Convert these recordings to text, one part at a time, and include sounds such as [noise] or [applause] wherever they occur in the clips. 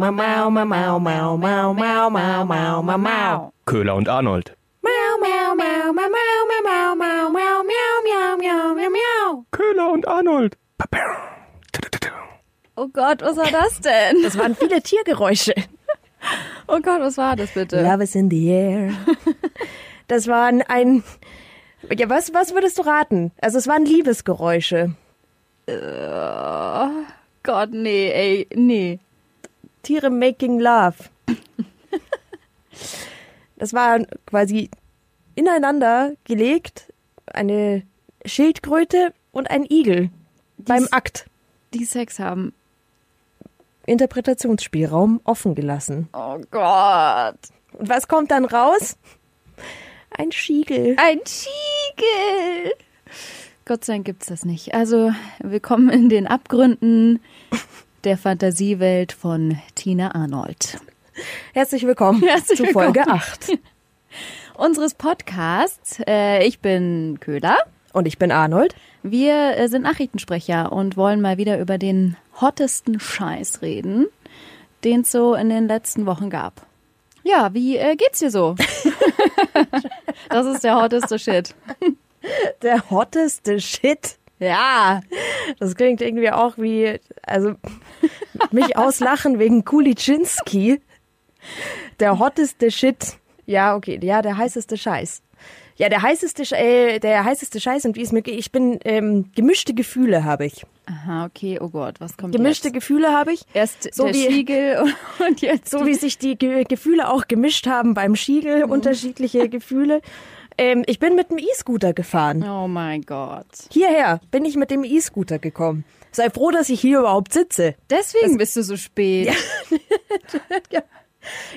mau, mau, mau, mau, mau, mau, mau, mau, mau, mau, mau. Köhler und Arnold. Mau, mau, mau, mau, mau, mau, mau, mau, mau, miau, miau, miau, miau. Köhler und Arnold. Oh Gott, was war das denn? Das waren viele Tiergeräusche. Oh Gott, was war das bitte? Love is in the air. Das waren ein. Ja, was, was würdest du raten? Also, es waren Liebesgeräusche. Gott, nee, ey, nee. Tiere making love. Das war quasi ineinander gelegt eine Schildkröte und ein Igel beim Akt. Die Sex haben. Interpretationsspielraum offen gelassen. Oh Gott. Und was kommt dann raus? Ein Schiegel. Ein Schiegel. Gott sei Dank gibt's das nicht. Also, willkommen in den Abgründen der Fantasiewelt von Tina Arnold. Herzlich willkommen Herzlich zu willkommen. Folge [laughs] 8. Unseres Podcasts. Äh, ich bin Köhler. Und ich bin Arnold. Wir äh, sind Nachrichtensprecher und wollen mal wieder über den hottesten Scheiß reden, den es so in den letzten Wochen gab. Ja, wie äh, geht's dir so? [laughs] das ist der hotteste Shit. Der hotteste Shit. Ja. Das klingt irgendwie auch wie, also mich auslachen wegen Kulitschinski. Der hotteste Shit. Ja, okay, ja, der heißeste Scheiß. Ja, der heißeste, äh, der heißeste Scheiß und wie es mir geht, ich bin, ähm, gemischte Gefühle habe ich. Aha, okay, oh Gott, was kommt Gemischte jetzt? Gefühle habe ich. Erst so der wie- Schiegel [laughs] und jetzt So wie sich die Ge Gefühle auch gemischt haben beim Schiegel, unterschiedliche Gefühle. Ähm, ich bin mit dem E-Scooter gefahren. Oh mein Gott. Hierher bin ich mit dem E-Scooter gekommen. Sei froh, dass ich hier überhaupt sitze. Deswegen bist du so spät. [laughs]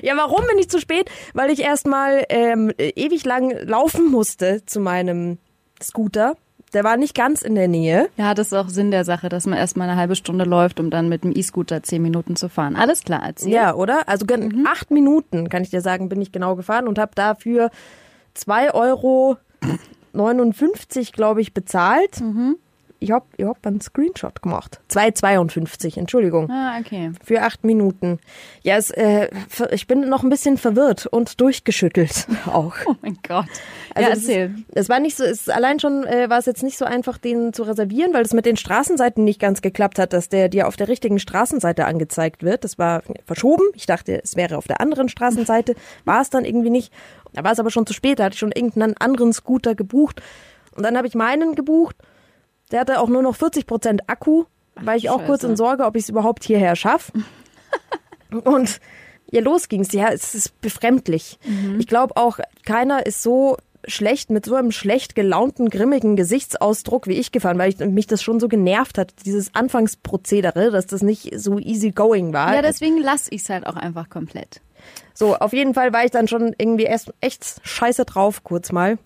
Ja, warum bin ich zu spät? Weil ich erstmal ähm, ewig lang laufen musste zu meinem Scooter. Der war nicht ganz in der Nähe. Ja, das ist auch Sinn der Sache, dass man erstmal eine halbe Stunde läuft, um dann mit dem E-Scooter zehen Minuten zu fahren. Alles klar, erzähl. Ja, oder? Also gen- acht Minuten, kann ich dir sagen, bin ich genau gefahren und habe dafür 2,59 Euro, glaube ich, bezahlt. Ich hab, ich hab einen Screenshot gemacht. 2,52, Entschuldigung. Ah, okay. Für acht Minuten. Ja, es, äh, ich bin noch ein bisschen verwirrt und durchgeschüttelt [laughs] auch. Oh mein Gott. Also ja, es, erzähl. ist, es war nicht so, es allein schon äh, war es jetzt nicht so einfach, den zu reservieren, weil es mit den Straßenseiten nicht ganz geklappt hat, dass der dir auf der richtigen Straßenseite angezeigt wird. Das war verschoben. Ich dachte, es wäre auf der anderen Straßenseite, [laughs] war es dann irgendwie nicht. Da war es aber schon zu spät. Da hatte ich schon irgendeinen anderen Scooter gebucht und dann habe ich meinen gebucht. Der hatte auch nur noch 40 Prozent Akku, war ich auch kurz Scheiße. in Sorge, ob ich es überhaupt hierher schaffe. [laughs] Und ja, los ging's. Ja, es ist befremdlich. Ich glaube auch, keiner ist so schlecht, mit so einem schlecht gelaunten, grimmigen Gesichtsausdruck wie ich gefahren, weil ich, mich das schon so genervt hat, dieses Anfangsprozedere, dass das nicht so easy going war. Ja, deswegen lass ich's halt auch einfach komplett. So, auf jeden Fall war ich dann schon irgendwie erst echt scheiße drauf, kurz mal.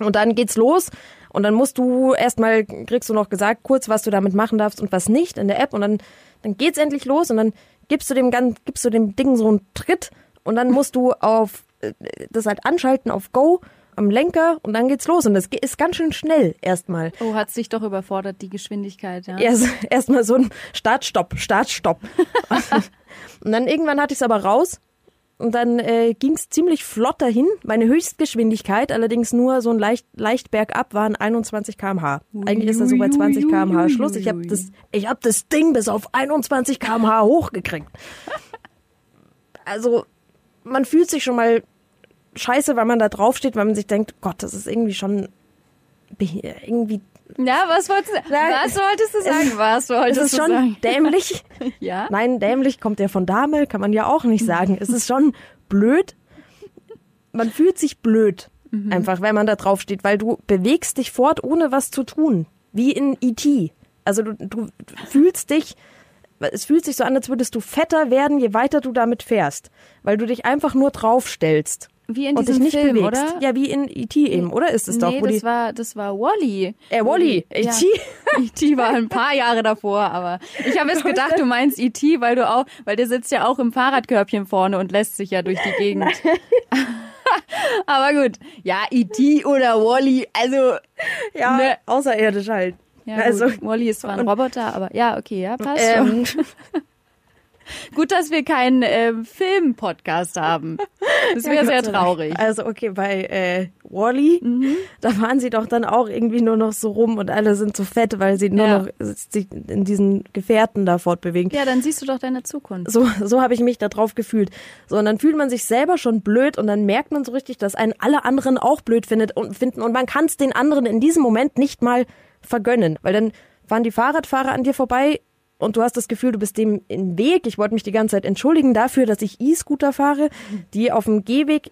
Und dann geht's los. Und dann musst du erstmal, kriegst du noch gesagt, kurz, was du damit machen darfst und was nicht in der App. Und dann, dann geht's endlich los und dann gibst du dem, Gan- gibst du dem Ding so einen Tritt und dann musst du auf, äh, das halt anschalten auf Go am Lenker und dann geht's los. Und das ist ganz schön schnell erstmal. Oh, hat's dich doch überfordert, die Geschwindigkeit, ja? Erst [laughs] erstmal so ein Start, Stopp, Start, Stopp. [laughs] und dann irgendwann hatte ich es aber raus. Und dann äh, ging es ziemlich flott dahin. Meine Höchstgeschwindigkeit, allerdings nur so ein leicht, leicht bergab, waren 21 km/h. Eigentlich ist das so bei 20 km/h Schluss. Ich habe das, ich hab das Ding bis auf 21 km/h hochgekriegt. Also, man fühlt sich schon mal scheiße, weil man da draufsteht, weil man sich denkt, Gott, das ist irgendwie schon irgendwie Ja, was wolltest du, Nein, was wolltest du sagen? Was es wolltest ist du schon sagen? [laughs] dämlich. Ja? Nein, dämlich kommt ja von Dame, kann man ja auch nicht sagen. Es ist schon blöd. Man fühlt sich blöd. Einfach, wenn man da drauf steht, weil du bewegst dich fort, ohne was zu tun. Wie in E.T. Also du, du fühlst dich, es fühlt sich so an, als würdest du fetter werden, je weiter du damit fährst. Weil du dich einfach nur draufstellst. Wie in diesem nicht Film, bewegst. oder? Ja, wie in E.T. eben, oder ist es doch? nee, Wo das die, war, das war Wally. äh, Wally, Ja. [laughs] E.T. E.T. war ein paar Jahre davor, aber ich habe jetzt gedacht, du meinst E.T., weil du auch, weil der sitzt ja auch im Fahrradkörbchen vorne und lässt sich ja durch die Gegend. [laughs] [laughs] aber gut, ja, E.T. oder Wally, also Ja, Ne. außerirdisch halt. ja, also. Wally ist zwar ein Roboter, aber ja, okay, ja, passt Ähm. Gut, dass wir keinen äh, Film-Podcast haben. Das wäre sehr traurig. Also okay, bei äh, Wally, Mhm. da fahren sie doch dann auch irgendwie nur noch so rum und alle sind so fett, weil sie nur Ja. noch sich in diesen Gefährten da fortbewegen. Ja, dann siehst du doch deine Zukunft. So, so habe ich mich da drauf gefühlt. So, und dann fühlt man sich selber schon blöd und dann merkt man so richtig, dass einen alle anderen auch blöd findet und finden und man kann es den anderen in diesem Moment nicht mal vergönnen, weil dann fahren die Fahrradfahrer an dir vorbei und du hast das Gefühl, du bist dem im Weg. Ich wollte mich die ganze Zeit entschuldigen dafür, dass ich E-Scooter fahre. Die auf dem Gehweg,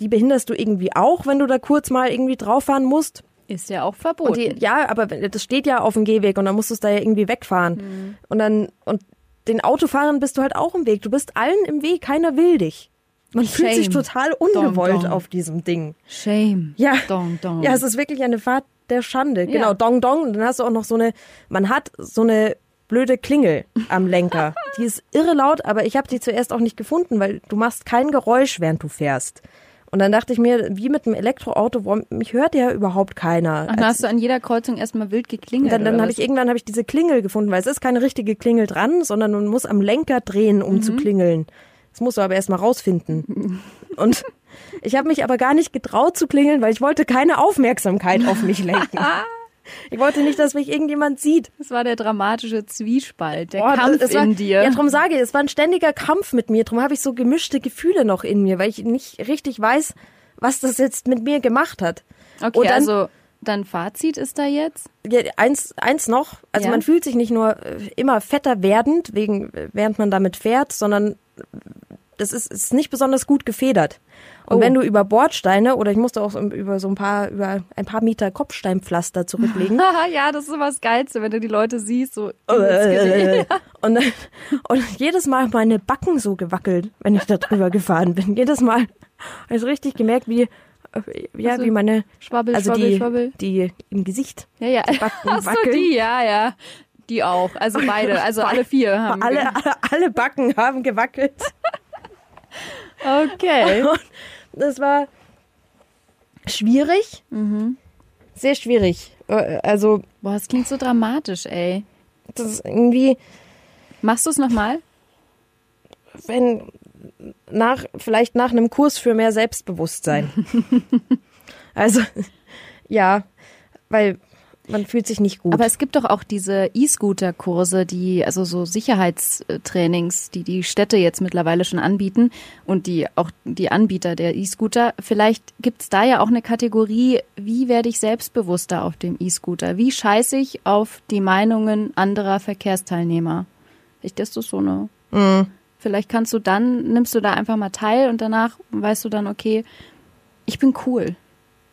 die behinderst du irgendwie auch, wenn du da kurz mal irgendwie drauf fahren musst. Ist ja auch verboten. die, ja, aber das steht ja auf dem Gehweg und dann musst du es da ja irgendwie wegfahren. Mhm. Und dann, und den Autofahrern bist du halt auch im Weg. Du bist allen im Weg, keiner will dich. Man fühlt sich Shame. total ungewollt Dong, dong. auf diesem Ding. Shame. Ja. Dong, dong. Ja, es ist wirklich eine Fahrt der Schande. Genau, Ja. Dong Dong. Und dann hast du auch noch so eine, man hat so eine blöde Klingel am Lenker. die ist irre laut, aber ich habe die zuerst auch nicht gefunden, weil du machst kein Geräusch, während du fährst. Und dann dachte ich mir, wie mit einem Elektroauto, warum, mich hört ja überhaupt keiner. Ach, dann hast du an jeder Kreuzung erstmal wild geklingelt. Dann, dann habe ich irgendwann habe ich diese Klingel gefunden, weil es ist keine richtige Klingel dran, sondern man muss am Lenker drehen, um Mhm. zu klingeln. Das musst du aber erst mal rausfinden. Und [laughs] ich habe mich aber gar nicht getraut zu klingeln, weil ich wollte keine Aufmerksamkeit auf mich lenken. [laughs] Ich wollte nicht, dass mich irgendjemand sieht. Das war der dramatische Zwiespalt, der Oh, Kampf es war, in dir. Ja, darum sage ich, es war ein ständiger Kampf mit mir. Darum habe ich so gemischte Gefühle noch in mir, weil ich nicht richtig weiß, was das jetzt mit mir gemacht hat. okay, dann- also dein Fazit ist da jetzt? Ja, eins, eins noch. Also Ja. man fühlt sich nicht nur äh, immer fetter werdend, wegen, während man damit fährt, sondern das ist, ist nicht besonders gut gefedert. Und Oh. wenn du über Bordsteine oder ich musste auch so über so ein paar, über ein paar Meter Kopfsteinpflaster zurücklegen. [laughs] Haha, ja, das ist immer das Geilste, wenn du die Leute siehst, so [laughs] und, und jedes Mal haben meine Backen so gewackelt, wenn ich da drüber gefahren bin. Jedes Mal habe ich richtig gemerkt, wie, ja, Also, wie meine, Schwabbel, also schwabbel, die, schwabbel. die im Gesicht. Ja, ja. Backen [laughs] Ach so, wackeln. die, ja, ja. Die auch. Also beide, also alle vier haben. Alle, alle, alle Backen haben gewackelt. Okay. [laughs] Und das war schwierig. Sehr schwierig. Äh, Also, Boah, das klingt so dramatisch, ey. das ist irgendwie, Machst du es nochmal? wenn nach, vielleicht nach einem Kurs für mehr Selbstbewusstsein. [laughs] also, ja, weil man fühlt sich nicht gut. Aber es gibt doch auch diese E-Scooter-Kurse, die, also so Sicherheitstrainings, die die Städte jetzt mittlerweile schon anbieten und die auch die Anbieter der E-Scooter. Vielleicht gibt's da ja auch eine Kategorie, wie werde ich selbstbewusster auf dem E-Scooter? Wie scheiße ich auf die Meinungen anderer Verkehrsteilnehmer? Ich, das ist so eine. Vielleicht kannst du dann, nimmst du da einfach mal teil und danach weißt du dann, okay, ich bin cool.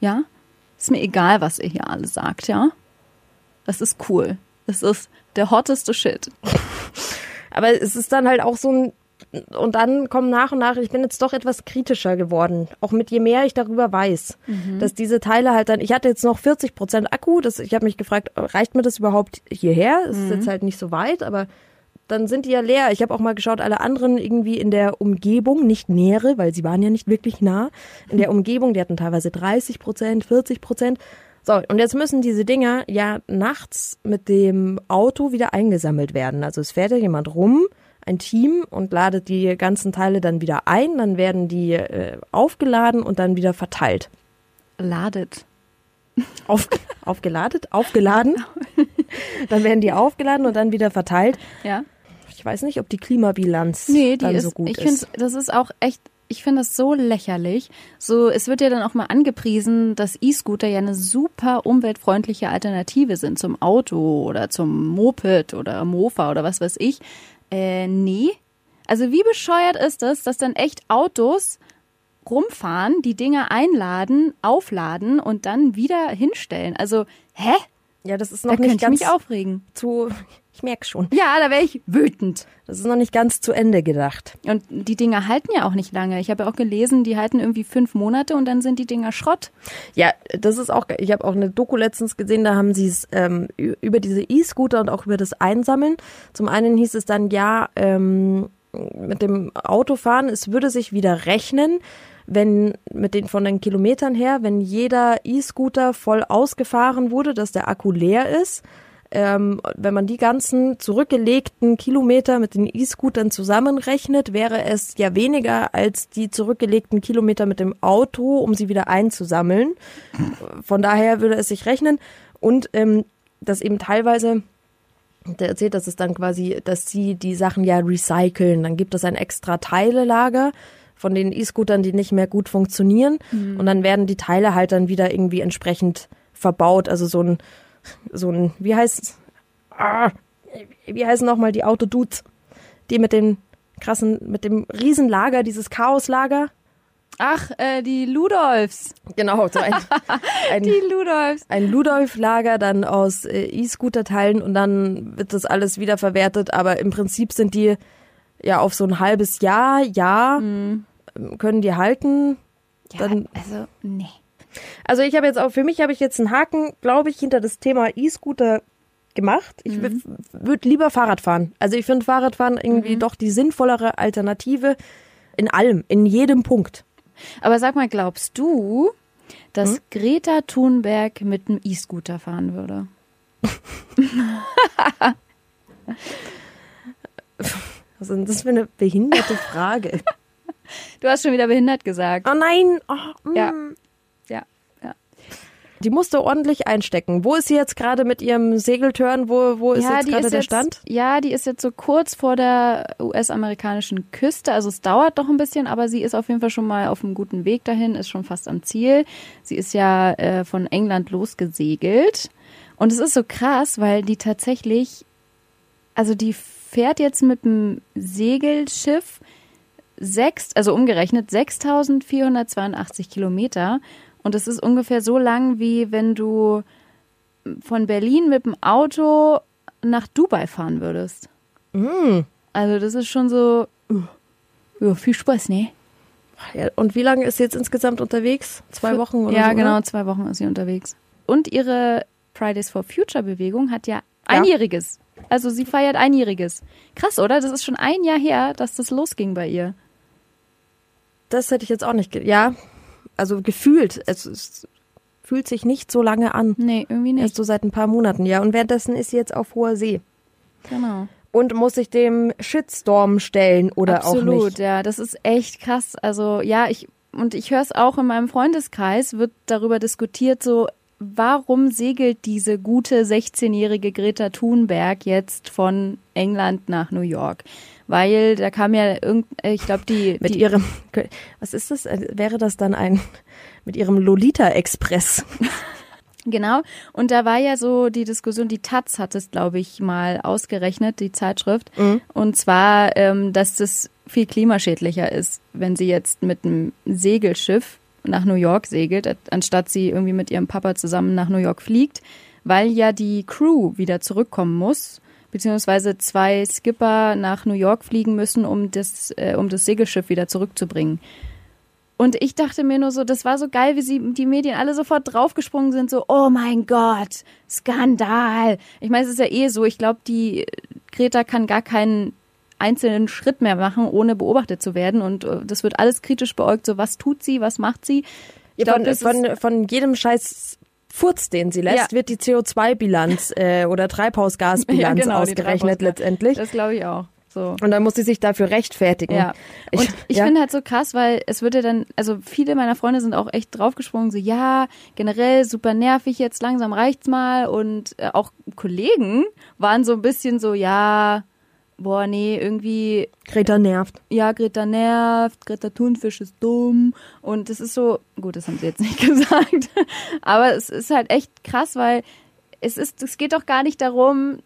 Ja? Ist mir egal, was ihr hier alle sagt, ja? Das ist cool. Das ist der hotteste Shit. Aber es ist dann halt auch so ein, und dann kommen nach und nach, ich bin jetzt doch etwas kritischer geworden. Auch mit je mehr ich darüber weiß, dass diese Teile halt dann, ich hatte jetzt noch 40 Prozent Akku, das, ich habe mich gefragt, reicht mir das überhaupt hierher? Es ist jetzt halt nicht so weit, aber dann sind die ja leer. Ich habe auch mal geschaut, alle anderen irgendwie in der Umgebung, nicht nähere, weil sie waren ja nicht wirklich nah, in der [laughs] Umgebung, die hatten teilweise 30 Prozent, 40 Prozent. So, und jetzt müssen diese Dinger ja nachts mit dem Auto wieder eingesammelt werden. Also es fährt ja jemand rum, ein Team, und ladet die ganzen Teile dann wieder ein, dann werden die äh, aufgeladen und dann wieder verteilt. Ladet. Auf, aufgeladet? Aufgeladen. [laughs] dann werden die aufgeladen und dann wieder verteilt. Ja? Ich weiß nicht, ob die Klimabilanz Nee, die dann ist, so gut ich ist. finde, das ist auch echt, ich finde das so lächerlich. So, es wird ja dann auch mal angepriesen, dass E-Scooter ja eine super umweltfreundliche Alternative sind zum Auto oder zum Moped oder Mofa oder was weiß ich. Äh, nee. Also wie bescheuert ist es, dass dann echt Autos rumfahren, die Dinger einladen, aufladen und dann wieder hinstellen? Also, hä? Ja, das ist Da noch könnte nicht ich mich ganz aufregen. zu. Ich merke schon. Ja, da wäre ich wütend. Das ist noch nicht ganz zu Ende gedacht. Und die Dinger halten ja auch nicht lange. Ich habe ja auch gelesen, die halten irgendwie fünf Monate und dann sind die Dinger Schrott. Ja, das ist auch. Ich habe auch eine Doku letztens gesehen. Da haben sie es ähm, über diese E-Scooter und auch über das Einsammeln. Zum einen hieß es dann ja ähm, mit dem Autofahren, es würde sich wieder rechnen, wenn mit den von den Kilometern her, wenn jeder E-Scooter voll ausgefahren wurde, dass der Akku leer ist. Ähm, wenn man die ganzen zurückgelegten Kilometer mit den E-Scootern zusammenrechnet, wäre es ja weniger als die zurückgelegten Kilometer mit dem Auto, um sie wieder einzusammeln. Von daher würde es sich rechnen. Und ähm, dass eben teilweise der erzählt, dass es dann quasi, dass sie die Sachen ja recyceln. Dann gibt es ein extra Teilelager von den E-Scootern, die nicht mehr gut funktionieren. Und dann werden die Teile halt dann wieder irgendwie entsprechend verbaut. Also so ein, so ein, wie heißt ah, wie heißen nochmal die Autodudes? Die mit den krassen, mit dem Riesenlager, dieses Chaoslager. Ach, äh, die Ludolfs. Genau, so ein, [laughs] ein, Die Ludolfs. ein Ludolf-Lager dann aus äh, E-Scooter-Teilen und dann wird das alles wiederverwertet. Aber im Prinzip sind die ja auf so ein halbes Jahr, Jahr ähm, können die halten. Ja, Dann- also, nee. Also ich habe jetzt auch, für mich habe ich jetzt einen Haken, glaube ich, hinter das Thema E-Scooter gemacht. Ich würde lieber Fahrrad fahren. Also ich finde Fahrradfahren irgendwie doch die sinnvollere Alternative in allem, in jedem Punkt. Aber sag mal, glaubst du, dass Greta Thunberg mit einem E-Scooter fahren würde? [laughs] Was ist das für eine behinderte Frage? [laughs] Du hast schon wieder behindert gesagt. oh nein! Oh, mm. Ja. Ja, ja. Die musste ordentlich einstecken. Wo ist sie jetzt gerade mit ihrem Segeltörn? Wo, wo ist jetzt gerade der Stand? Ja, die ist jetzt so kurz vor der US-amerikanischen Küste. Also es dauert doch ein bisschen, aber sie ist auf jeden Fall schon mal auf einem guten Weg dahin, ist schon fast am Ziel. Sie ist ja äh, von England losgesegelt. Und es ist so krass, weil die tatsächlich, also die fährt jetzt mit dem Segelschiff sechs, also umgerechnet 6482 Kilometer. Und es ist ungefähr so lang, wie wenn du von Berlin mit dem Auto nach Dubai fahren würdest. Mm. Also das ist schon so, uh, ja, viel Spaß, ne? Ja, und wie lange ist sie jetzt insgesamt unterwegs? Zwei Wochen oder Ja, so? genau, Oder? zwei Wochen ist sie unterwegs. Und ihre Fridays for Future Bewegung hat ja einjähriges. Also sie feiert einjähriges. Krass, oder? Das ist schon ein Jahr her, dass das losging bei ihr. Das hätte ich jetzt auch nicht. Ja, also gefühlt. Es, es fühlt sich nicht so lange an. Nee, irgendwie Erst nicht. so seit ein paar Monaten, ja. Und währenddessen ist sie jetzt auf hoher See. Genau. Und muss sich dem Shitstorm stellen oder auch Absolut, nicht. ja, das ist echt krass. Also ja, ich und ich höre es auch in meinem Freundeskreis wird darüber diskutiert, so warum segelt diese gute 16-jährige Greta Thunberg jetzt von England nach New York? Weil da kam ja irgend, äh, ich glaube die Mit die, ihrem, [laughs] was ist das? Äh, Wäre das dann ein, mit ihrem Lolita-Express? Genau. Und da war ja so die Diskussion, die Taz hat es, glaube ich, mal ausgerechnet, die Zeitschrift. Und zwar, ähm, dass das viel klimaschädlicher ist, wenn sie jetzt mit einem Segelschiff nach New York segelt, anstatt sie irgendwie mit ihrem Papa zusammen nach New York fliegt, weil ja die Crew wieder zurückkommen muss, beziehungsweise zwei Skipper nach New York fliegen müssen, um das, äh, um das Segelschiff wieder zurückzubringen. Und ich dachte mir nur so, das war so geil, wie sie die Medien alle sofort draufgesprungen sind, so, oh mein Gott, Skandal. Ich meine, es ist ja eh so, ich glaube, die Greta kann gar keinen einzelnen Schritt mehr machen, ohne beobachtet zu werden. Und äh, das wird alles kritisch beäugt, so was tut sie, was macht sie. Ich glaub, von, von, von jedem Scheiß Furz, den sie lässt, Ja. wird die CO2-Bilanz äh, oder Treibhausgasbilanz [laughs] Ja, genau, ausgerechnet letztendlich. Das glaube ich auch. So. Und dann muss sie sich dafür rechtfertigen. Ja. Und ich ja. finde halt so krass, weil es würde dann, also viele meiner Freunde sind auch echt draufgesprungen, so ja, generell super nervig jetzt, langsam reicht's mal. Und äh, auch Kollegen waren so ein bisschen so, ja, boah, nee, irgendwie, Greta nervt. ja, Greta nervt, Greta Thunfisch ist dumm. Und es ist so, gut, das haben sie jetzt nicht [laughs] gesagt, aber es ist halt echt krass, weil es ist, es geht doch gar nicht darum,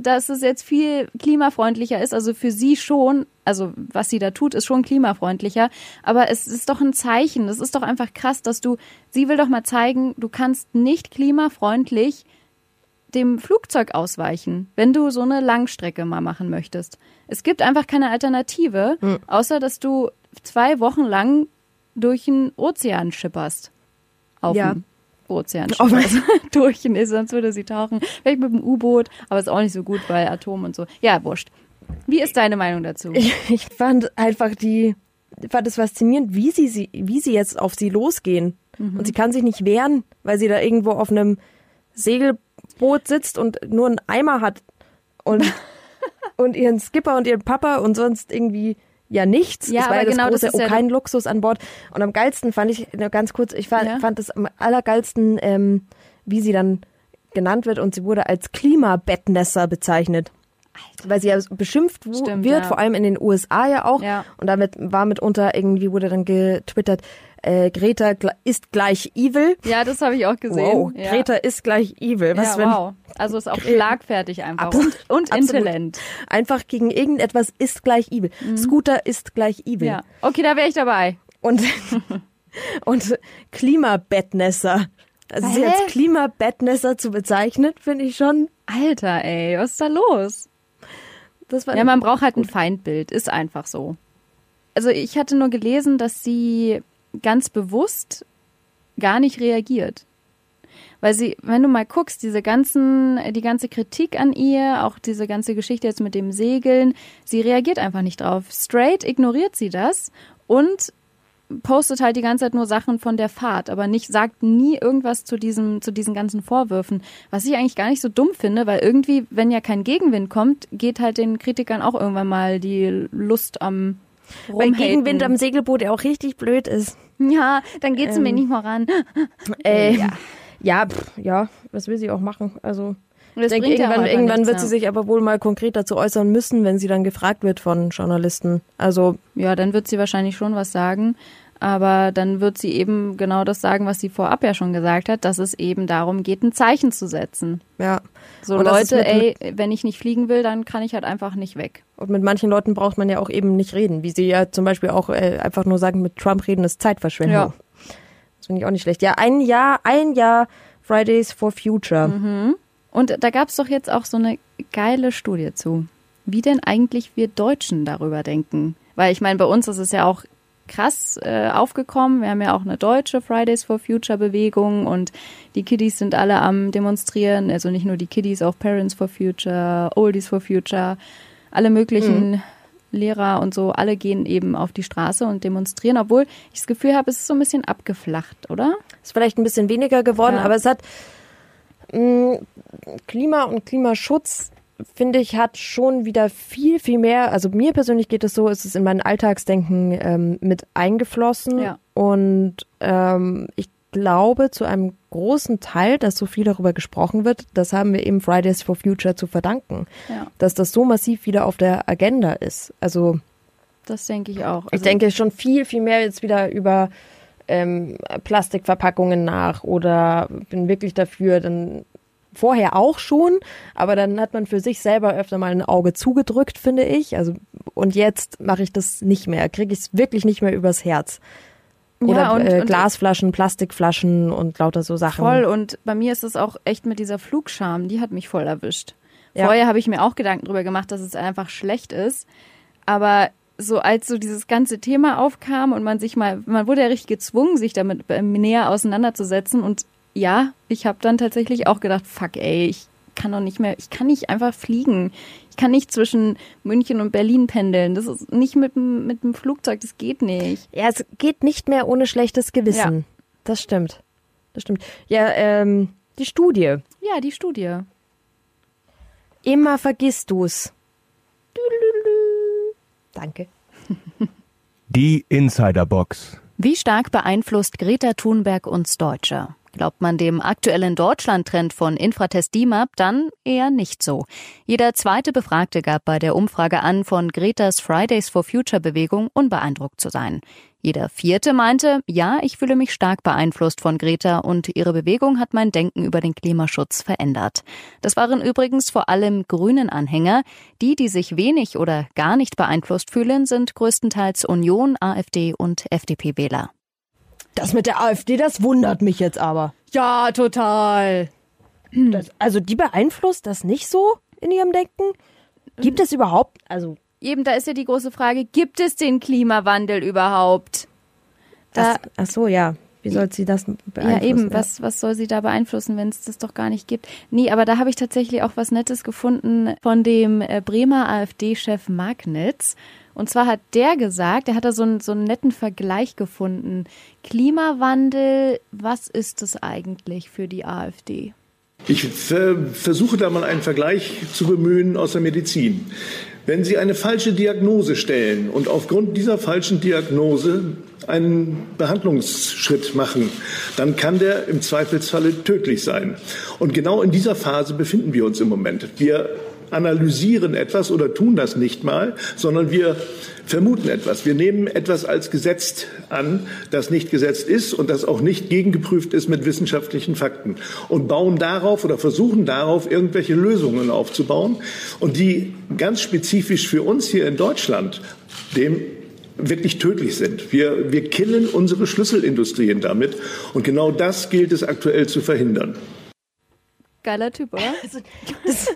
dass es jetzt viel klimafreundlicher ist, also für sie schon, also was sie da tut, ist schon klimafreundlicher, aber es ist doch ein Zeichen, das ist doch einfach krass, dass du, sie will doch mal zeigen, du kannst nicht klimafreundlich dem Flugzeug ausweichen, wenn du so eine Langstrecke mal machen möchtest. Es gibt einfach keine Alternative, außer dass du zwei Wochen lang durch den Ozean schipperst. Auf Ja. dem Ozean Auf- schipperst. [laughs] durch den, sonst würde sie tauchen. Vielleicht mit dem U-Boot, aber ist auch nicht so gut bei Atom und so. Ja, wurscht. Wie ist deine Meinung dazu? [laughs] Ich, ich fand einfach die, fand es faszinierend, wie sie, sie, wie sie jetzt auf sie losgehen. Mhm. Und sie kann sich nicht wehren, weil sie da irgendwo auf einem Segel, Boot sitzt und nur einen Eimer hat und, [laughs] und ihren Skipper und ihren Papa und sonst irgendwie ja nichts. Ja, das war aber ja das genau, das große, ist oh, ja kein Luxus an Bord. Und am geilsten fand ich, nur ganz kurz, ich fand, Ja. fand es am allergeilsten, ähm, wie sie dann genannt wird und sie wurde als Klimabettnässer bezeichnet. Weil sie ja beschimpft Stimmt, wird, ja. vor allem in den USA ja auch. Ja. Und damit war mitunter irgendwie, wurde dann getwittert, äh, Greta ist gleich evil. Ja, das habe ich auch gesehen. Wow, ja. Greta ist gleich evil. Was ja, wenn wow. Also ist auch schlagfertig einfach. Absolut. Und, und intelligent. einfach gegen irgendetwas ist gleich evil. Scooter ist gleich evil. Mhm. Ja. Okay, da wäre ich dabei. Und, [laughs] und Klimabettnässer. Also sie als Klimabettnässer zu bezeichnen, finde ich schon, Alter, ey, was ist da los? Das war Ja, man braucht halt ein Feindbild, ist einfach so. Also ich hatte nur gelesen, dass sie ganz bewusst gar nicht reagiert. Weil sie, wenn du mal guckst, diese ganzen, die ganze Kritik an ihr, auch diese ganze Geschichte jetzt mit dem Segeln, sie reagiert einfach nicht drauf. Straight ignoriert sie das und postet halt die ganze Zeit nur Sachen von der Fahrt, aber nicht, sagt nie irgendwas zu diesem, zu diesen ganzen Vorwürfen. Was ich eigentlich gar nicht so dumm finde, weil irgendwie, wenn ja kein Gegenwind kommt, geht halt den Kritikern auch irgendwann mal die Lust am weil Rumhaten. Gegenwind am Segelboot ja auch richtig blöd ist. Ja, dann geht's mir Ähm, nicht voran. Äh, Ja. ja, pff, ja, was will sie auch machen? Also Das denke, bringt ja irgendwann, irgendwann nichts, wird ja. sie sich aber wohl mal konkret dazu äußern müssen, wenn sie dann gefragt wird von Journalisten. Also Ja, dann wird sie wahrscheinlich schon was sagen. Aber dann wird sie eben genau das sagen, was sie vorab ja schon gesagt hat, dass es eben darum geht, ein Zeichen zu setzen. ja. So Und Leute, ey, wenn ich nicht fliegen will, dann kann ich halt einfach nicht weg. Und mit manchen Leuten braucht man ja auch eben nicht reden, wie sie ja zum Beispiel auch äh, einfach nur sagen, mit Trump reden ist Zeitverschwendung. Ja. Das finde ich auch nicht schlecht. Ja, ein Jahr, ein Jahr Fridays for Future. Mhm. Und da gab's doch jetzt auch so eine geile Studie zu, wie denn eigentlich wir Deutschen darüber denken. Weil ich meine, bei uns ist es ja auch krass äh, aufgekommen. Wir haben ja auch eine deutsche Fridays for Future Bewegung und die Kiddies sind alle am Demonstrieren. Also nicht nur die Kiddies, auch Parents for Future, Oldies for Future, alle möglichen Lehrer und so, alle gehen eben auf die Straße und demonstrieren, obwohl ich das Gefühl habe, es ist so ein bisschen abgeflacht, oder? Ist vielleicht ein bisschen weniger geworden, Ja. aber es hat Klima und Klimaschutz, finde ich, hat schon wieder viel, viel mehr. Also mir persönlich geht es so, ist es in mein Alltagsdenken ähm, mit eingeflossen. Ja. Und ähm, ich glaube zu einem großen Teil, dass so viel darüber gesprochen wird, das haben wir eben Fridays for Future zu verdanken. Ja. Dass das so massiv wieder auf der Agenda ist. Also Das denke ich auch. ich Also- denke schon viel, viel mehr jetzt wieder über ähm, Plastikverpackungen nach oder bin wirklich dafür, dann vorher auch schon, aber dann hat man für sich selber öfter mal ein Auge zugedrückt, finde ich. Also und jetzt mache ich das nicht mehr, kriege ich es wirklich nicht mehr übers Herz. Oder Ja, und- äh, und- Glasflaschen, Plastikflaschen und lauter so Sachen. Voll und bei mir ist es auch echt mit dieser Flugscham, die hat mich voll erwischt. Ja. Vorher habe ich mir auch Gedanken drüber gemacht, dass es einfach schlecht ist, aber so als so dieses ganze Thema aufkam und man sich mal, man wurde ja richtig gezwungen, sich damit ähm, näher auseinanderzusetzen und ja, ich habe dann tatsächlich auch gedacht, fuck ey, ich kann doch nicht mehr, ich kann nicht einfach fliegen. Ich kann nicht zwischen München und Berlin pendeln. Das ist nicht mit, dem- mit dem Flugzeug, das geht nicht. Ja, es geht nicht mehr ohne schlechtes Gewissen. Ja. Das stimmt. Das stimmt. Ja, ähm, die Studie. Ja, die Studie. Immer vergisst du's. Danke. Die Insiderbox. Wie stark beeinflusst Greta Thunberg uns Deutsche? Glaubt man dem aktuellen Deutschland-Trend von Infratest DIMAP, dann eher nicht so. Jeder zweite Befragte gab bei der Umfrage an, von Gretas Fridays for Future Bewegung unbeeindruckt zu sein. Jeder vierte meinte, ja, ich fühle mich stark beeinflusst von Greta und ihre Bewegung hat mein Denken über den Klimaschutz verändert. Das waren übrigens vor allem grünen Anhänger. Die, die sich wenig oder gar nicht beeinflusst fühlen, sind größtenteils Union, AfD und FDP-Wähler. Das mit der AfD, das wundert mich jetzt aber. Ja, total. Das, also die beeinflusst das nicht so in ihrem Denken? Gibt es überhaupt, also Eben, da ist ja die große Frage, gibt es den Klimawandel überhaupt? Da, das, ach so, ja. Wie soll sie das beeinflussen? ja, eben, was, was soll sie da beeinflussen, wenn es das doch gar nicht gibt? Nee, aber da habe ich tatsächlich auch was Nettes gefunden von dem äh, Bremer AfD-Chef Magnitz. Und zwar hat der gesagt, der hat da so einen, so einen netten Vergleich gefunden. Klimawandel, was ist es eigentlich für die AfD? Ich versuche da mal einen Vergleich zu bemühen aus der Medizin. Wenn Sie eine falsche Diagnose stellen und aufgrund dieser falschen Diagnose einen Behandlungsschritt machen, dann kann der im Zweifelsfalle tödlich sein. Und genau in dieser Phase befinden wir uns im Moment. Wir analysieren etwas oder tun das nicht mal, sondern wir vermuten etwas. Wir nehmen etwas als gesetzt an, das nicht gesetzt ist und das auch nicht gegengeprüft ist mit wissenschaftlichen Fakten und bauen darauf oder versuchen darauf irgendwelche Lösungen aufzubauen und die ganz spezifisch für uns hier in Deutschland dem wirklich tödlich sind. Wir, wir killen unsere Schlüsselindustrien damit und genau das gilt es aktuell zu verhindern. Geiler Typ, oder? [laughs] Also, das,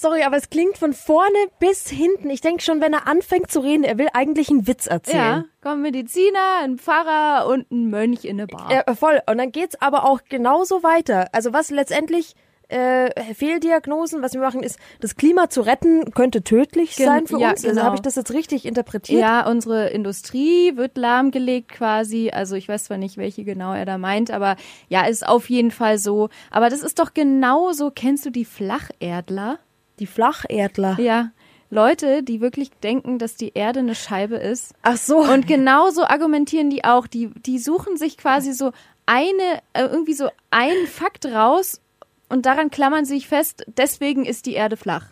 Sorry, aber es klingt von vorne bis hinten. Ich denke schon, wenn er anfängt zu reden, er will eigentlich einen Witz erzählen. Ja, kommt Mediziner, ein Pfarrer und ein Mönch in eine Bar. Ja, voll. Und dann geht's aber auch genauso weiter. Also was letztendlich äh, Fehldiagnosen, was wir machen, ist, das Klima zu retten, könnte tödlich Gen sein für ja, uns. Also genau. Also habe ich das jetzt richtig interpretiert? Ja, unsere Industrie wird lahmgelegt quasi. Also ich weiß zwar nicht, welche genau er da meint, aber ja, ist auf jeden Fall so. Aber das ist doch genauso. Kennst du die Flacherdler? Die Flacherdler? Ja. Leute, die wirklich denken, dass die Erde eine Scheibe ist. Ach so. Und genauso argumentieren die auch. Die, die suchen sich quasi so eine, äh, irgendwie so einen Fakt raus und daran klammern sie sich fest, deswegen ist die Erde flach.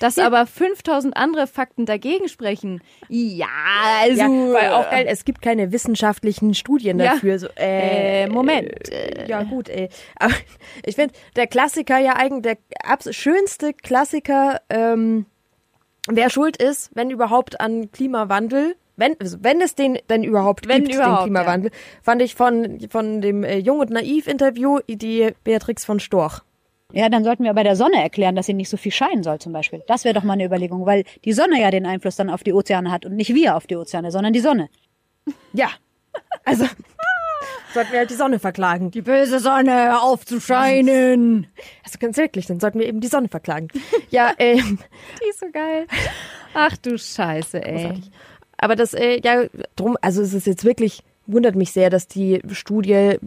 Dass aber 5000 andere Fakten dagegen sprechen. Ja, also. Ja, weil auch geil, es gibt keine wissenschaftlichen Studien dafür. Ja. So, äh, äh, Moment. Äh, ja, gut, ey. Aber [laughs] ich finde, der Klassiker ja eigentlich, der schönste Klassiker, ähm, wer schuld ist, wenn überhaupt an Klimawandel, wenn, also wenn es den denn überhaupt wenn gibt, überhaupt, den Klimawandel, ja. fand ich von, von dem äh, Jung und Naiv-Interview die Beatrix von Storch. Ja, dann sollten wir bei der Sonne erklären, dass sie nicht so viel scheinen soll zum Beispiel. Das wäre doch mal eine Überlegung, weil die Sonne ja den Einfluss dann auf die Ozeane hat und nicht wir auf die Ozeane, sondern die Sonne. Ja, also [laughs] sollten wir halt die Sonne verklagen. Die böse Sonne aufzuscheinen. Also ganz wirklich, dann sollten wir eben die Sonne verklagen. [laughs] Ja, ähm. Die ist so geil. Ach du Scheiße, ey. Aber das, äh, ja, drum, also es ist jetzt wirklich, wundert mich sehr, dass die Studie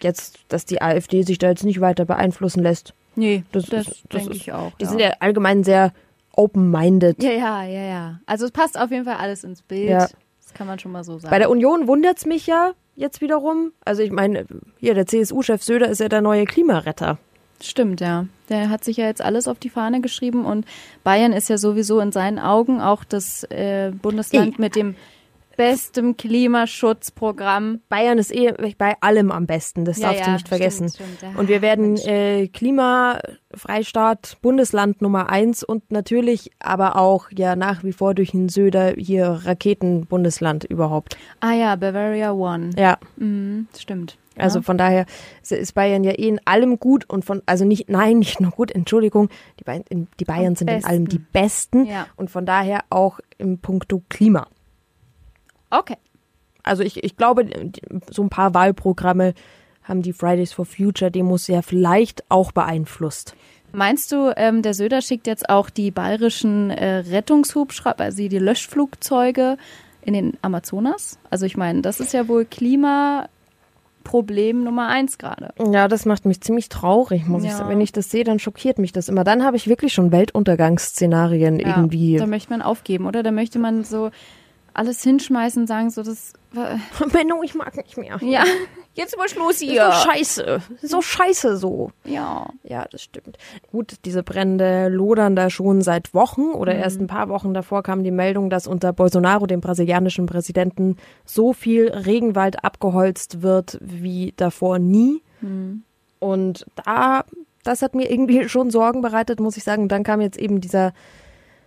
jetzt, dass die AfD sich da jetzt nicht weiter beeinflussen lässt. Nee, das, das, das denke ich auch. Die ja. sind ja allgemein sehr open-minded. Ja, ja, ja, ja. Also es passt auf jeden Fall alles ins Bild. Ja. Das kann man schon mal so sagen. Bei der Union wundert es mich ja jetzt wiederum. Also ich meine, hier der CSU-Chef Söder ist ja der neue Klimaretter. Stimmt, ja. Der hat sich ja jetzt alles auf die Fahne geschrieben und Bayern ist ja sowieso in seinen Augen auch das äh, Bundesland Ey. mit dem bestem Klimaschutzprogramm. Bayern ist eh bei allem am besten, das ja, darfst ja, du nicht vergessen. Stimmt, stimmt. Und wir werden äh, Klimafreistaat, Bundesland Nummer eins und natürlich aber auch ja nach wie vor durch den Söder hier Raketenbundesland überhaupt. Ah ja, Bavaria One. Ja. Mhm, stimmt. Also von daher ist Bayern ja eh in allem gut und von, also nicht, nein, [laughs] nicht nur gut, Entschuldigung, die, Bayern, die Bayern sind in allem die Besten ja. und von daher auch im Punkto Klima. Okay. Also ich, ich glaube, so ein paar Wahlprogramme haben die Fridays for Future Demos ja vielleicht auch beeinflusst. Meinst du, ähm, der Söder schickt jetzt auch die bayerischen äh, Rettungshubschrauber, also die Löschflugzeuge in den Amazonas? Also ich meine, das ist ja wohl Klimaproblem Nummer eins gerade. Ja, das macht mich ziemlich traurig, muss ja. ich sagen. Wenn ich das sehe, dann schockiert mich das immer. Dann habe ich wirklich schon Weltuntergangsszenarien ja, irgendwie. Da möchte man aufgeben, oder? Da möchte man so alles hinschmeißen sagen so, das... [laughs] Benno, ich mag nicht mehr. Ja, jetzt mal Schluss hier. So scheiße. So scheiße so. Ja. Ja, das stimmt. Gut, diese Brände lodern da schon seit Wochen oder mhm. erst ein paar Wochen davor kam die Meldung, dass unter Bolsonaro, dem brasilianischen Präsidenten, so viel Regenwald abgeholzt wird wie davor nie. Mhm. Und da, das hat mir irgendwie schon Sorgen bereitet, muss ich sagen. Und dann kam jetzt eben dieser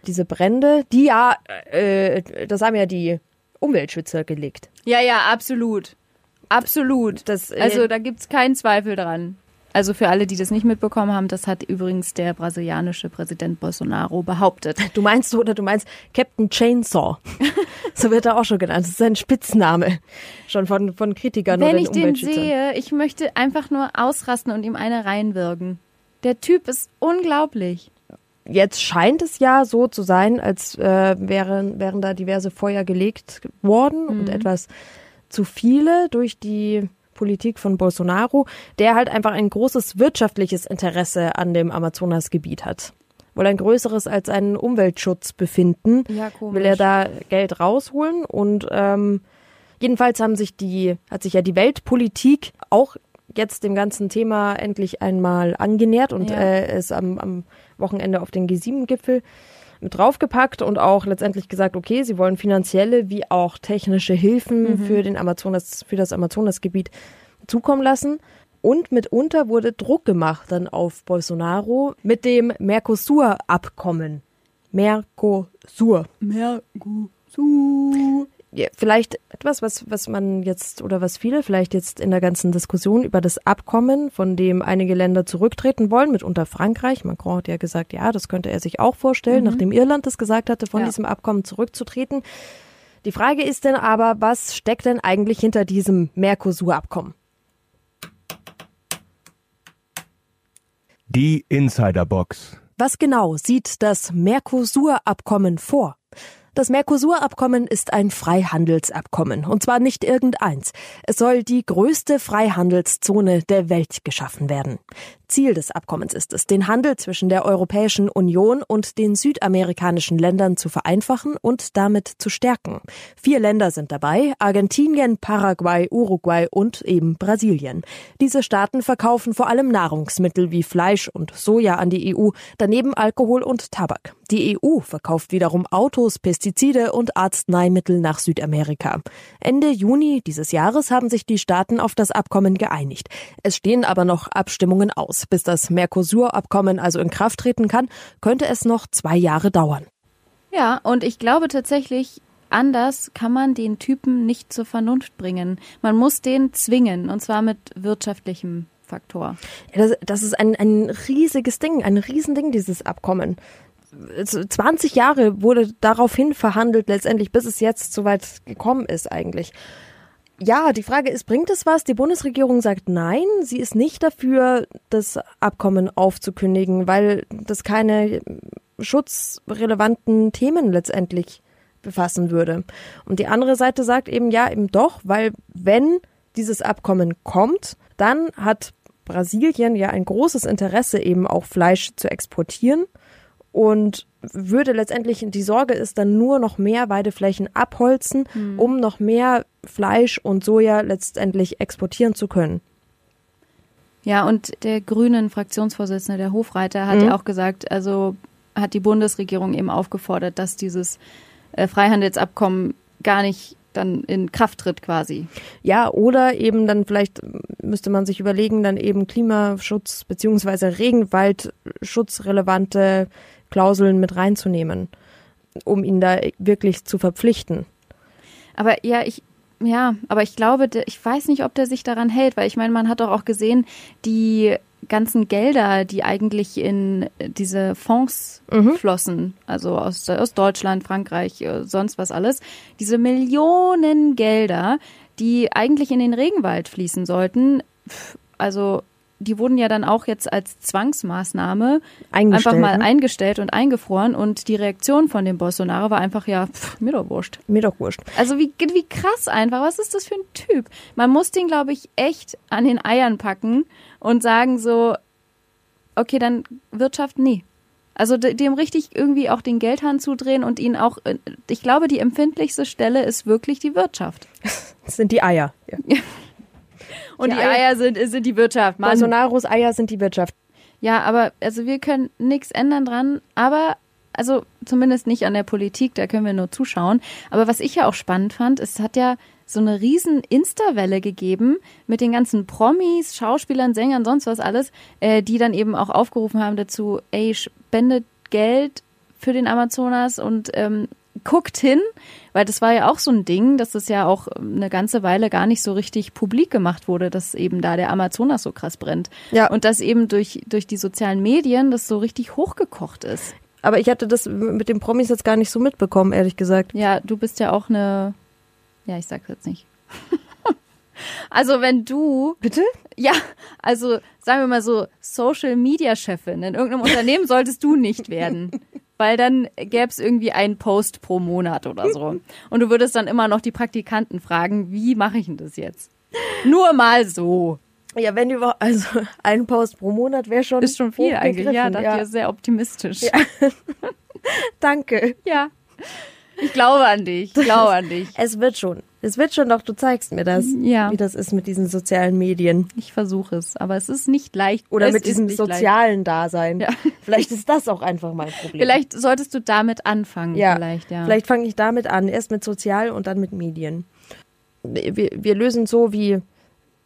diese Brände, die ja, äh, das haben ja die Umweltschützer gelegt. Ja, ja, absolut. Absolut. Das, äh, also da gibt's keinen Zweifel dran. Also für alle, die das nicht mitbekommen haben, das hat übrigens der brasilianische Präsident Bolsonaro behauptet. Du meinst oder du meinst Captain Chainsaw. [laughs] so wird er auch schon genannt. Das ist sein Spitzname. Schon von, von Kritikern Wenn oder ich den sehe, ich möchte einfach nur ausrasten und ihm eine reinwirken. Der Typ ist unglaublich jetzt scheint es ja so zu sein, als äh, wären, wären da diverse Feuer gelegt worden mhm. und etwas zu viele durch die Politik von Bolsonaro, der halt einfach ein großes wirtschaftliches Interesse an dem Amazonasgebiet hat. Wohl ein größeres als einen Umweltschutz befinden, Ja, will er da Geld rausholen und ähm, jedenfalls haben sich die, hat sich ja die Weltpolitik auch jetzt dem ganzen Thema endlich einmal angenähert und Ja. äh, ist am, am Wochenende auf den G7-Gipfel mit draufgepackt und auch letztendlich gesagt, okay, sie wollen finanzielle wie auch technische Hilfen für den Amazonas, für das Amazonasgebiet zukommen lassen. Und mitunter wurde Druck gemacht dann auf Bolsonaro mit dem Mercosur-Abkommen. Mercosur. Mercosur. Ja, vielleicht etwas, was, was man jetzt oder was viele vielleicht jetzt in der ganzen Diskussion über das Abkommen, von dem einige Länder zurücktreten wollen, mitunter Frankreich. Macron hat ja gesagt, ja, das könnte er sich auch vorstellen, nachdem Irland das gesagt hatte, von Ja. diesem Abkommen zurückzutreten. Die Frage ist denn aber, was steckt denn eigentlich hinter diesem Mercosur-Abkommen? Die Insiderbox. Was genau sieht das Mercosur-Abkommen vor? Das Mercosur-Abkommen ist ein Freihandelsabkommen, und zwar nicht irgendeins. Es soll die größte Freihandelszone der Welt geschaffen werden. Ziel des Abkommens ist es, den Handel zwischen der Europäischen Union und den südamerikanischen Ländern zu vereinfachen und damit zu stärken. Vier Länder sind dabei, Argentinien, Paraguay, Uruguay und eben Brasilien. Diese Staaten verkaufen vor allem Nahrungsmittel wie Fleisch und Soja an die EU, daneben Alkohol und Tabak. Die EU verkauft wiederum Autos, Pestizide und Arzneimittel nach Südamerika. Ende Juni dieses Jahres haben sich die Staaten auf das Abkommen geeinigt. Es stehen aber noch Abstimmungen aus. Bis das Mercosur-Abkommen also in Kraft treten kann, könnte es noch zwei Jahre dauern. Ja, und ich glaube tatsächlich, anders kann man den Typen nicht zur Vernunft bringen. Man muss den zwingen, und zwar mit wirtschaftlichem Faktor. Ja, das, das ist ein, ein riesiges Ding, ein Riesending, dieses Abkommen. Es- 20 Jahre wurde daraufhin verhandelt, letztendlich, bis es jetzt soweit gekommen ist eigentlich. Ja, die Frage ist, bringt es was? Die Bundesregierung sagt nein, sie ist nicht dafür, das Abkommen aufzukündigen, weil das keine schutzrelevanten Themen letztendlich befassen würde. Und die andere Seite sagt eben ja, eben doch, weil wenn dieses Abkommen kommt, dann hat Brasilien ja ein großes Interesse eben auch Fleisch zu exportieren und würde letztendlich die Sorge ist dann nur noch mehr Weideflächen abholzen, um noch mehr Fleisch und Soja letztendlich exportieren zu können. Ja, und der grünen Fraktionsvorsitzende, der Hofreiter, hat Mhm. ja auch gesagt, also hat die Bundesregierung eben aufgefordert, dass dieses äh, Freihandelsabkommen gar nicht dann in Kraft tritt quasi. Ja, oder eben dann vielleicht müsste man sich überlegen, dann eben Klimaschutz beziehungsweise Regenwaldschutzrelevante Klauseln mit reinzunehmen, um ihn da wirklich zu verpflichten. Aber ja, ich, ja, aber ich glaube, ich weiß nicht, ob der sich daran hält, weil ich meine, man hat doch auch gesehen, die ganzen Gelder, die eigentlich in diese Fonds flossen, also aus, aus Deutschland, Frankreich, äh, sonst was alles, diese Millionen Gelder, die eigentlich in den Regenwald fließen sollten, also die wurden ja dann auch jetzt als Zwangsmaßnahme einfach mal ne? eingestellt und eingefroren und die Reaktion von dem Bolsonaro war einfach, ja, pff, mir doch wurscht. Mir doch wurscht. Also wie, wie krass einfach. Was ist das für ein Typ? Man muss den, glaube ich, echt an den Eiern packen und sagen so, okay, dann Wirtschaft, nee. Also de- dem richtig irgendwie auch den Geldhahn zudrehen und ihn auch, äh, ich glaube, die empfindlichste Stelle ist wirklich die Wirtschaft. [laughs] Das sind die Eier. Ja. [laughs] Und Die die, Eier- Eier, sind, sind die Wirtschaft. Mann. Bolsonaros Eier sind die Wirtschaft. Ja, aber also wir können nichts ändern dran, aber also zumindest nicht an der Politik, da können wir nur zuschauen. Aber was ich ja auch spannend fand, es hat ja so eine riesen Insta-Welle gegeben mit den ganzen Promis, Schauspielern, Sängern, sonst was alles, äh, die dann eben auch aufgerufen haben dazu, ey, spendet Geld für den Amazonas und ähm, guckt hin, weil das war ja auch so ein Ding, dass es ja auch eine ganze Weile gar nicht so richtig publik gemacht wurde, dass eben da der Amazonas so krass brennt. Ja. Und dass eben durch, durch die sozialen Medien das so richtig hochgekocht ist. Aber ich hatte das mit den Promis jetzt gar nicht so mitbekommen, ehrlich gesagt. Ja, du bist ja auch eine, ja, ich sag's jetzt nicht. [laughs] also wenn du, Bitte? ja, also sagen wir mal so, Social Media Chefin in irgendeinem Unternehmen solltest du nicht werden. [laughs] Weil dann gäbe es irgendwie einen Post pro Monat oder so. Und du würdest dann immer noch die Praktikanten fragen, wie mache ich denn das jetzt? Nur mal so. Ja, wenn überhaupt, also ein Post pro Monat wäre schon Ist schon viel eigentlich. Ja, das ja. ja. sehr optimistisch. [laughs] Danke. ja. Ich glaube an dich. Ich glaube an dich. Es wird schon. Es wird schon, doch du zeigst mir das, Ja. wie das ist mit diesen sozialen Medien. Ich versuche es, aber es ist nicht leicht. Oder es mit diesem nicht leicht. sozialen Dasein. Ja. [laughs] Vielleicht ist das auch einfach mein Problem. Vielleicht solltest du damit anfangen. ja. Vielleicht, ja. Vielleicht fange ich damit an. Erst mit sozial und dann mit Medien. Wir, wir lösen so wie,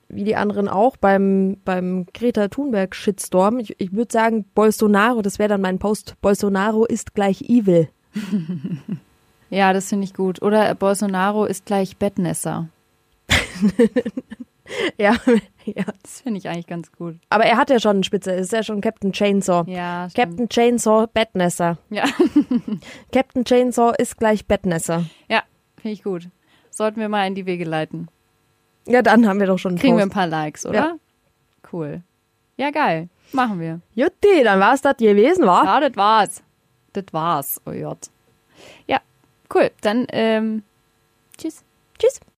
wie die anderen auch beim, beim Greta Thunberg Shitstorm. Ich, ich würde sagen, Bolsonaro, das wäre dann mein Post. Bolsonaro ist gleich evil. [laughs] Ja, das finde ich gut. Oder Bolsonaro ist gleich Bettnässer. [laughs] Ja, [laughs] ja. Das finde ich eigentlich ganz gut. Aber er hat ja schon einen Spitze. Ist ja schon Captain Chainsaw. Ja, stimmt. Captain Chainsaw, Bettnässer. Ja, [laughs] Captain Chainsaw ist gleich Bettnässer. ja finde ich gut. Sollten wir mal in die Wege leiten. Ja, dann haben wir doch schon einen Kriegen wir ein Post. paar Likes, oder? Ja. Cool. Ja, geil. Machen wir. Jutti, dann war es das gewesen, wa? Ja, das war's. Das war's. Oh Gott. Cool. Dann, ähm, tschüss. Tschüss.